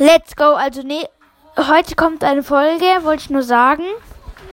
Let's go. Also, nee, heute kommt eine Folge, wollte ich nur sagen.